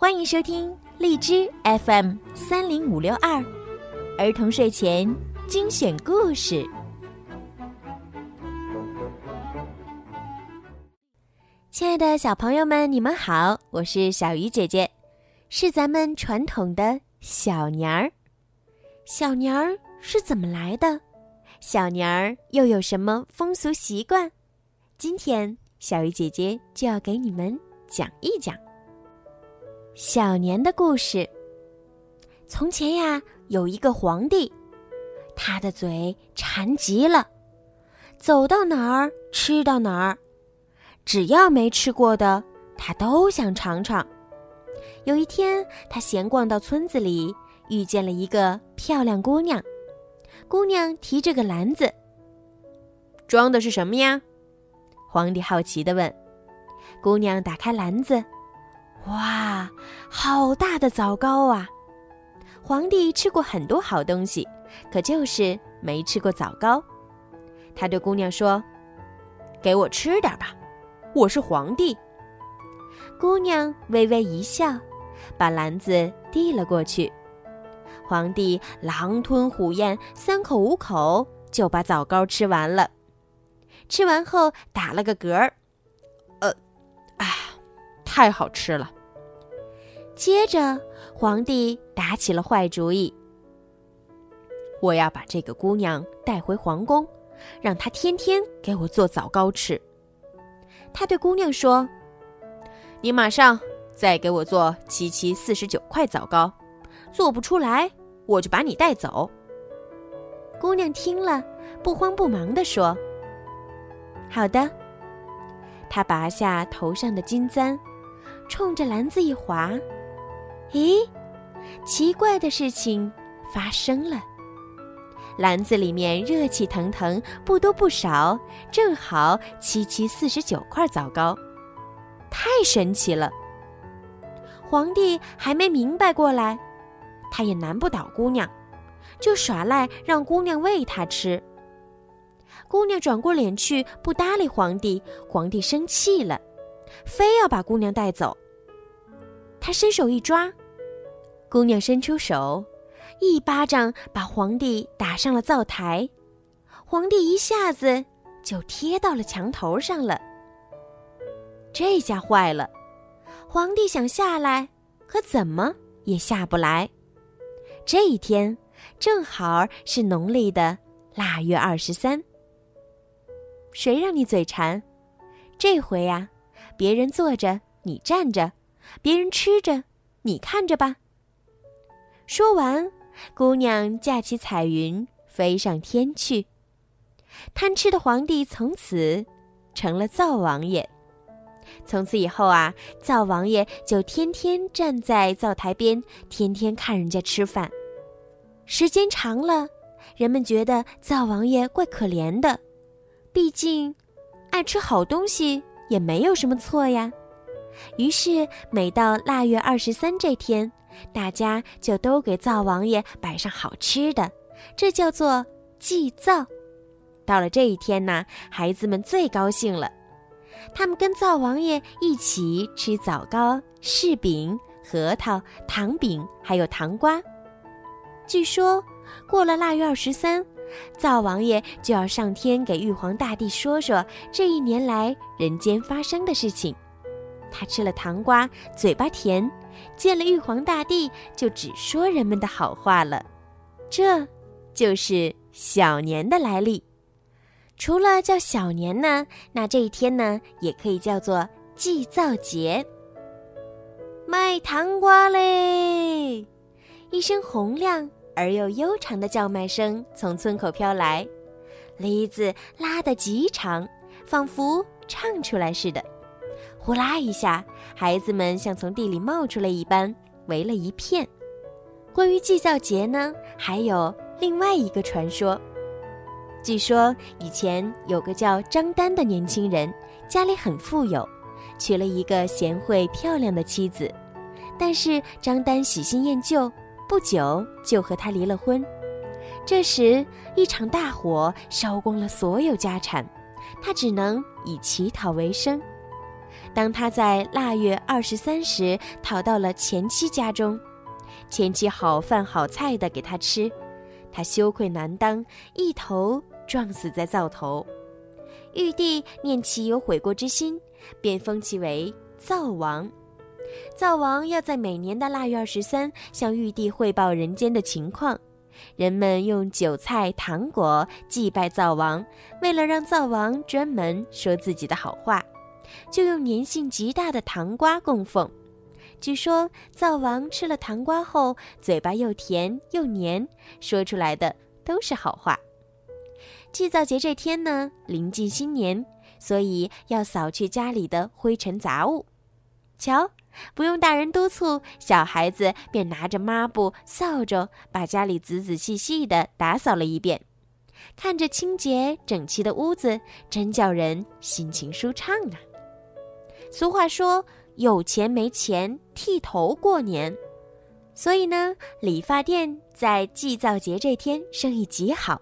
欢迎收听荔枝 FM 三零五六二儿童睡前精选故事。亲爱的小朋友们，你们好，我是小鱼姐姐，是咱们传统的小年儿。小年儿是怎么来的？小年儿又有什么风俗习惯？今天小鱼姐姐就要给你们讲一讲小年的故事。从前呀，有一个皇帝，他的嘴馋极了，走到哪儿吃到哪儿，只要没吃过的，他都想尝尝。有一天，他闲逛到村子里，遇见了一个漂亮姑娘。姑娘提着个篮子，装的是什么呀？皇帝好奇的问。姑娘打开篮子，哇，好大的枣糕啊！皇帝吃过很多好东西，可就是没吃过枣糕。他对姑娘说：“给我吃点吧，我是皇帝。”姑娘微微一笑，把篮子递了过去。皇帝狼吞虎咽，三口五口就把枣糕吃完了。吃完后打了个嗝儿，呃，哎，太好吃了。接着，皇帝打起了坏主意：我要把这个姑娘带回皇宫，让她天天给我做枣糕吃。他对姑娘说：“你马上再给我做七七四十九块枣糕，做不出来。”我就把你带走。姑娘听了，不慌不忙地说：“好的。”她拔下头上的金簪，冲着篮子一划，咦，奇怪的事情发生了。篮子里面热气腾腾，不多不少，正好七七四十九块枣糕，太神奇了！皇帝还没明白过来。他也难不倒姑娘，就耍赖让姑娘喂他吃。姑娘转过脸去不搭理皇帝，皇帝生气了，非要把姑娘带走。他伸手一抓，姑娘伸出手，一巴掌把皇帝打上了灶台，皇帝一下子就贴到了墙头上了。这下坏了，皇帝想下来，可怎么也下不来。这一天正好是农历的腊月二十三。谁让你嘴馋？这回呀，别人坐着你站着，别人吃着你看着吧。说完，姑娘架起彩云飞上天去。贪吃的皇帝从此成了灶王爷。从此以后啊，灶王爷就天天站在灶台边，天天看人家吃饭。时间长了，人们觉得灶王爷怪可怜的，毕竟爱吃好东西也没有什么错呀。于是每到腊月二十三这天，大家就都给灶王爷摆上好吃的，这叫做祭灶。到了这一天呢，孩子们最高兴了，他们跟灶王爷一起吃枣糕、柿饼、核桃、糖饼，还有糖瓜。据说，过了腊月二十三，灶王爷就要上天给玉皇大帝说说这一年来人间发生的事情。他吃了糖瓜，嘴巴甜，见了玉皇大帝就只说人们的好话了。这，就是小年的来历。除了叫小年呢，那这一天呢，也可以叫做祭灶节。卖糖瓜嘞！一声洪亮。而又悠长的叫卖声从村口飘来，梨子拉得极长，仿佛唱出来似的。呼啦一下，孩子们像从地里冒出来一般，围了一片。关于祭灶节呢，还有另外一个传说。据说以前有个叫张丹的年轻人，家里很富有，娶了一个贤惠漂亮的妻子，但是张丹喜新厌旧。不久就和他离了婚，这时一场大火烧光了所有家产，他只能以乞讨为生。当他在腊月二十三时逃到了前妻家中，前妻好饭好菜的给他吃，他羞愧难当，一头撞死在灶头。玉帝念其有悔过之心，便封其为灶王。灶王要在每年的腊月二十三向玉帝汇报人间的情况。人们用酒菜、糖果祭拜灶王，为了让灶王专门说自己的好话，就用粘性极大的糖瓜供奉。据说灶王吃了糖瓜后，嘴巴又甜又黏，说出来的都是好话。祭灶节这天呢，临近新年，所以要扫去家里的灰尘杂物。瞧。不用大人督促，小孩子便拿着抹布、扫帚，把家里仔仔细细地打扫了一遍。看着清洁整齐的屋子，真叫人心情舒畅啊！俗话说：“有钱没钱，剃头过年。”所以呢，理发店在祭灶节这天生意极好，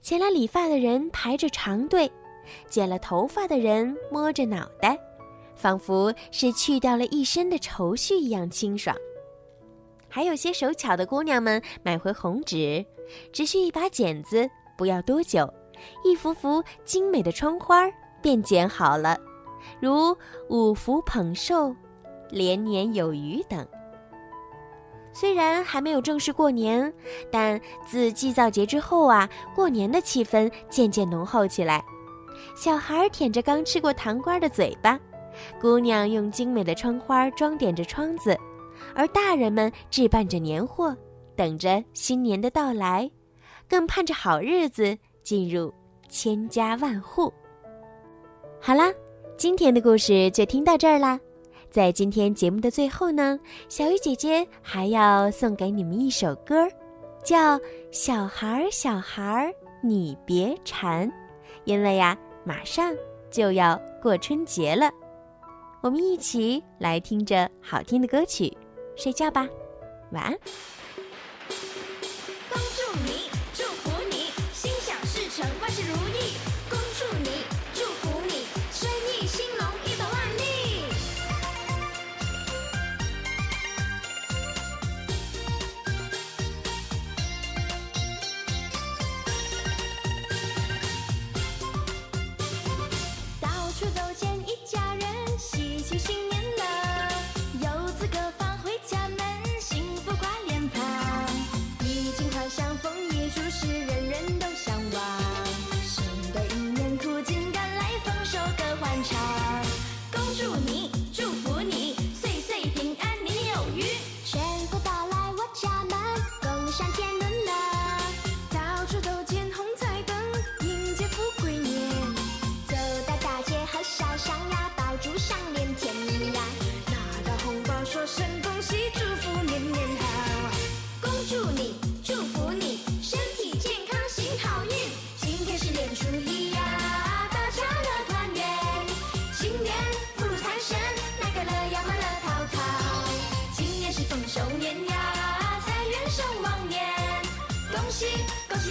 前来理发的人排着长队，剪了头发的人摸着脑袋。仿佛是去掉了一身的愁绪一样清爽。还有些手巧的姑娘们买回红纸，只需一把剪子，不要多久，一幅幅精美的窗花便剪好了，如五福捧寿、连年有余等。虽然还没有正式过年，但自祭灶节之后啊，过年的气氛渐渐浓厚起来。小孩舔着刚吃过糖瓜的嘴巴。姑娘用精美的窗花装点着窗子，而大人们置办着年货，等着新年的到来，更盼着好日子进入千家万户。好啦，今天的故事就听到这儿啦。在今天节目的最后呢，小鱼姐姐还要送给你们一首歌，叫《小孩儿小孩儿你别馋》，因为呀，马上就要过春节了。我们一起来听着好听的歌曲，睡觉吧，晚安。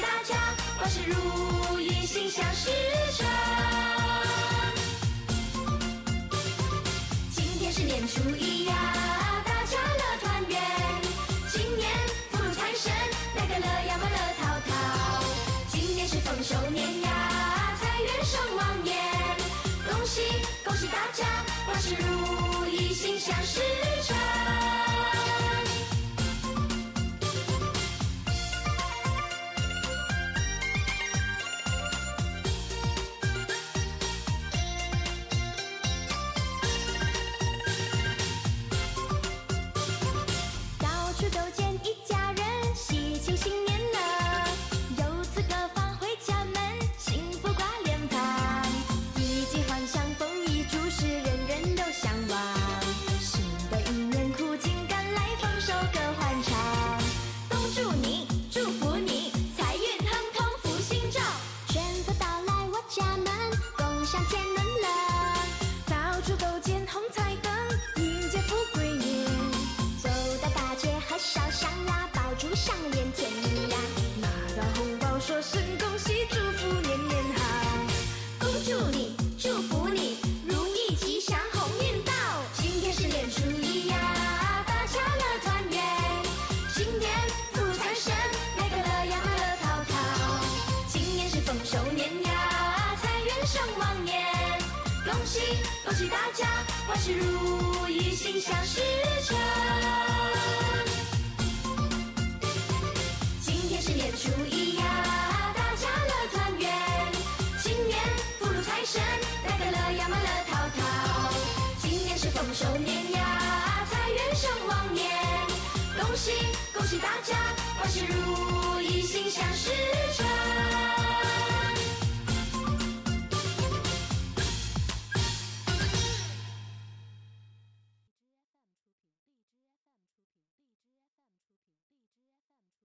大家万事如意，心想事成。今天是年初一呀，大家乐团圆。今年福禄财神，那个乐呀嘛乐淘淘。今年是丰收年呀，财源生旺年。恭喜恭喜大家，万事如意，心想事上脸甜蜜呀。拿到红包说声恭喜，祝福年年好。恭祝你，祝福你，如意吉祥，鸿运到。今天是年初一呀，大家乐团圆。新年福财神，每个乐洋乐淘淘。今年是丰收年呀，财源盛旺年。恭喜恭喜大家，万事如意，心想事成。天是年初一呀，大家乐团圆，新年福如财神，来个乐呀嘛乐淘淘。今年是丰收年呀，财源胜往年，恭喜恭喜大家，万事如意，心想事成